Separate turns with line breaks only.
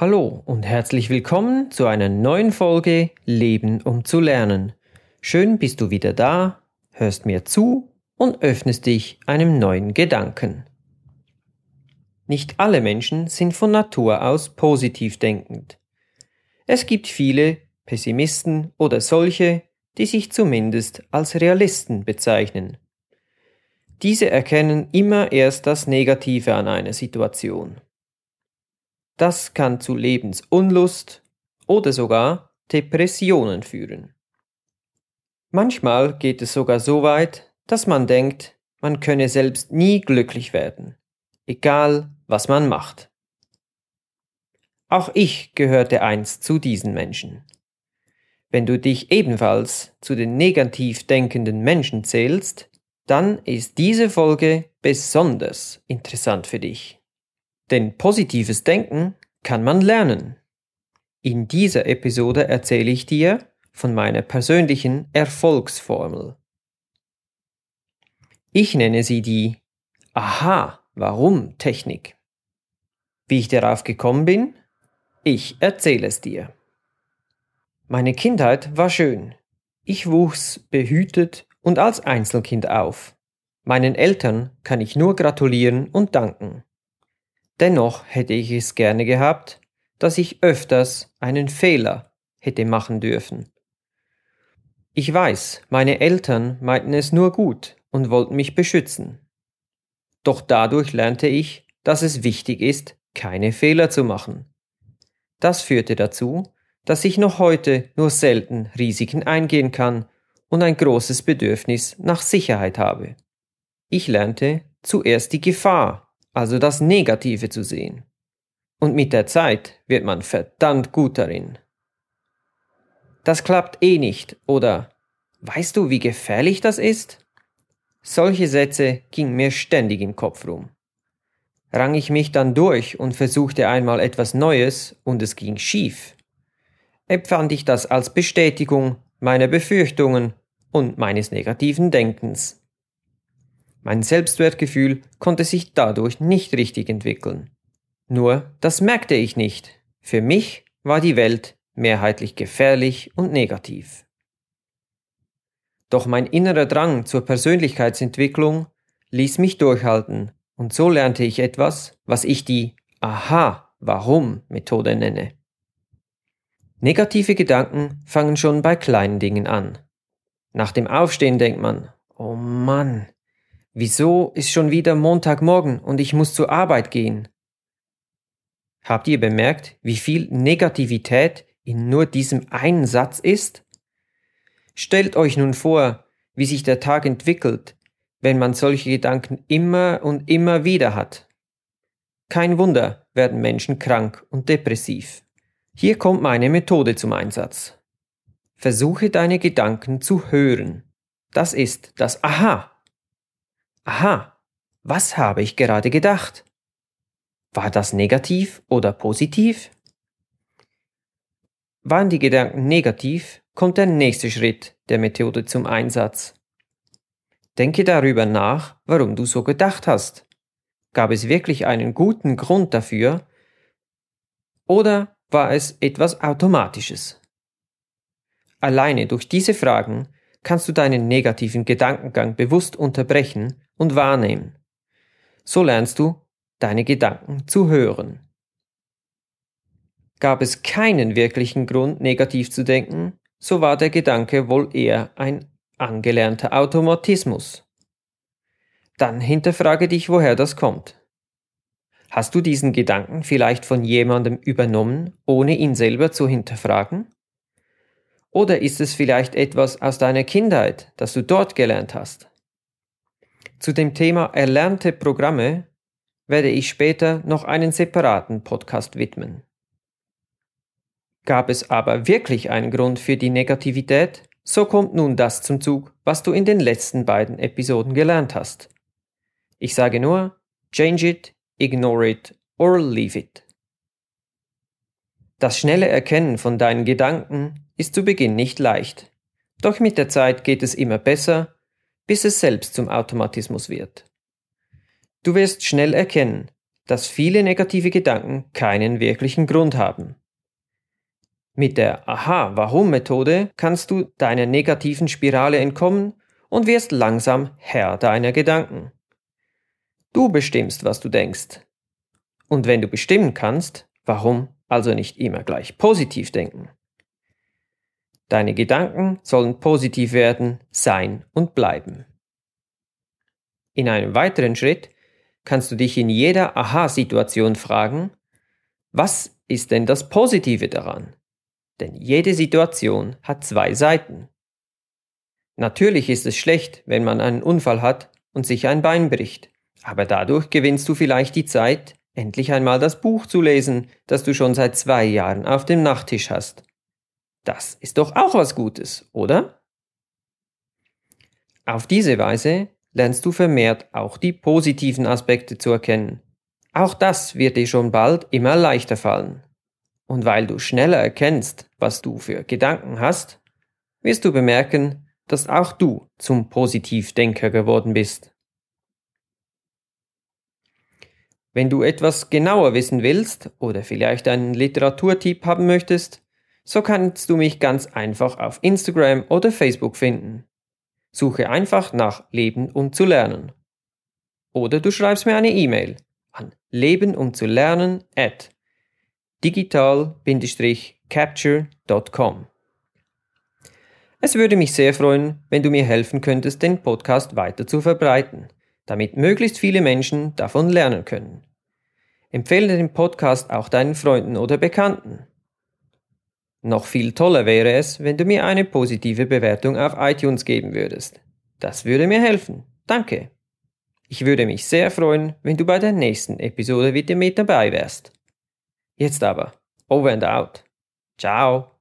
Hallo und herzlich willkommen zu einer neuen Folge Leben um zu lernen. Schön bist du wieder da, hörst mir zu und öffnest dich einem neuen Gedanken. Nicht alle Menschen sind von Natur aus positiv denkend. Es gibt viele Pessimisten oder solche, die sich zumindest als Realisten bezeichnen. Diese erkennen immer erst das Negative an einer Situation. Das kann zu Lebensunlust oder sogar Depressionen führen. Manchmal geht es sogar so weit, dass man denkt, man könne selbst nie glücklich werden, egal was man macht. Auch ich gehörte einst zu diesen Menschen. Wenn du dich ebenfalls zu den negativ denkenden Menschen zählst, dann ist diese Folge besonders interessant für dich. Denn positives Denken kann man lernen. In dieser Episode erzähle ich dir von meiner persönlichen Erfolgsformel. Ich nenne sie die Aha, warum Technik. Wie ich darauf gekommen bin? Ich erzähle es dir. Meine Kindheit war schön. Ich wuchs behütet und als Einzelkind auf. Meinen Eltern kann ich nur gratulieren und danken. Dennoch hätte ich es gerne gehabt, dass ich öfters einen Fehler hätte machen dürfen. Ich weiß, meine Eltern meinten es nur gut und wollten mich beschützen. Doch dadurch lernte ich, dass es wichtig ist, keine Fehler zu machen. Das führte dazu, dass ich noch heute nur selten Risiken eingehen kann und ein großes Bedürfnis nach Sicherheit habe. Ich lernte zuerst die Gefahr also das Negative zu sehen. Und mit der Zeit wird man verdammt gut darin. Das klappt eh nicht, oder weißt du, wie gefährlich das ist? Solche Sätze gingen mir ständig im Kopf rum. Rang ich mich dann durch und versuchte einmal etwas Neues und es ging schief, empfand ich das als Bestätigung meiner Befürchtungen und meines negativen Denkens. Mein Selbstwertgefühl konnte sich dadurch nicht richtig entwickeln. Nur, das merkte ich nicht. Für mich war die Welt mehrheitlich gefährlich und negativ. Doch mein innerer Drang zur Persönlichkeitsentwicklung ließ mich durchhalten, und so lernte ich etwas, was ich die Aha, warum Methode nenne. Negative Gedanken fangen schon bei kleinen Dingen an. Nach dem Aufstehen denkt man, oh Mann, Wieso ist schon wieder Montagmorgen und ich muss zur Arbeit gehen? Habt ihr bemerkt, wie viel Negativität in nur diesem einen Satz ist? Stellt euch nun vor, wie sich der Tag entwickelt, wenn man solche Gedanken immer und immer wieder hat. Kein Wunder werden Menschen krank und depressiv. Hier kommt meine Methode zum Einsatz. Versuche deine Gedanken zu hören. Das ist das Aha Aha, was habe ich gerade gedacht? War das negativ oder positiv? Waren die Gedanken negativ, kommt der nächste Schritt der Methode zum Einsatz. Denke darüber nach, warum du so gedacht hast. Gab es wirklich einen guten Grund dafür? Oder war es etwas Automatisches? Alleine durch diese Fragen kannst du deinen negativen Gedankengang bewusst unterbrechen und wahrnehmen. So lernst du, deine Gedanken zu hören. Gab es keinen wirklichen Grund, negativ zu denken, so war der Gedanke wohl eher ein angelernter Automatismus. Dann hinterfrage dich, woher das kommt. Hast du diesen Gedanken vielleicht von jemandem übernommen, ohne ihn selber zu hinterfragen? Oder ist es vielleicht etwas aus deiner Kindheit, das du dort gelernt hast? Zu dem Thema erlernte Programme werde ich später noch einen separaten Podcast widmen. Gab es aber wirklich einen Grund für die Negativität, so kommt nun das zum Zug, was du in den letzten beiden Episoden gelernt hast. Ich sage nur, change it, ignore it or leave it. Das schnelle Erkennen von deinen Gedanken ist zu Beginn nicht leicht. Doch mit der Zeit geht es immer besser bis es selbst zum Automatismus wird. Du wirst schnell erkennen, dass viele negative Gedanken keinen wirklichen Grund haben. Mit der Aha-Warum-Methode kannst du deiner negativen Spirale entkommen und wirst langsam Herr deiner Gedanken. Du bestimmst, was du denkst. Und wenn du bestimmen kannst, warum also nicht immer gleich positiv denken? Deine Gedanken sollen positiv werden, sein und bleiben. In einem weiteren Schritt kannst du dich in jeder Aha-Situation fragen, was ist denn das Positive daran? Denn jede Situation hat zwei Seiten. Natürlich ist es schlecht, wenn man einen Unfall hat und sich ein Bein bricht, aber dadurch gewinnst du vielleicht die Zeit, endlich einmal das Buch zu lesen, das du schon seit zwei Jahren auf dem Nachttisch hast. Das ist doch auch was Gutes, oder? Auf diese Weise lernst du vermehrt auch die positiven Aspekte zu erkennen. Auch das wird dir schon bald immer leichter fallen. Und weil du schneller erkennst, was du für Gedanken hast, wirst du bemerken, dass auch du zum Positivdenker geworden bist. Wenn du etwas genauer wissen willst oder vielleicht einen Literaturtipp haben möchtest, so kannst du mich ganz einfach auf Instagram oder Facebook finden. Suche einfach nach Leben um zu lernen. Oder du schreibst mir eine E-Mail an leben um zu lernen at digital-capture.com. Es würde mich sehr freuen, wenn du mir helfen könntest, den Podcast weiter zu verbreiten, damit möglichst viele Menschen davon lernen können. Empfehle den Podcast auch deinen Freunden oder Bekannten. Noch viel toller wäre es, wenn du mir eine positive Bewertung auf iTunes geben würdest. Das würde mir helfen. Danke. Ich würde mich sehr freuen, wenn du bei der nächsten Episode wieder mit dabei wärst. Jetzt aber, over and out. Ciao.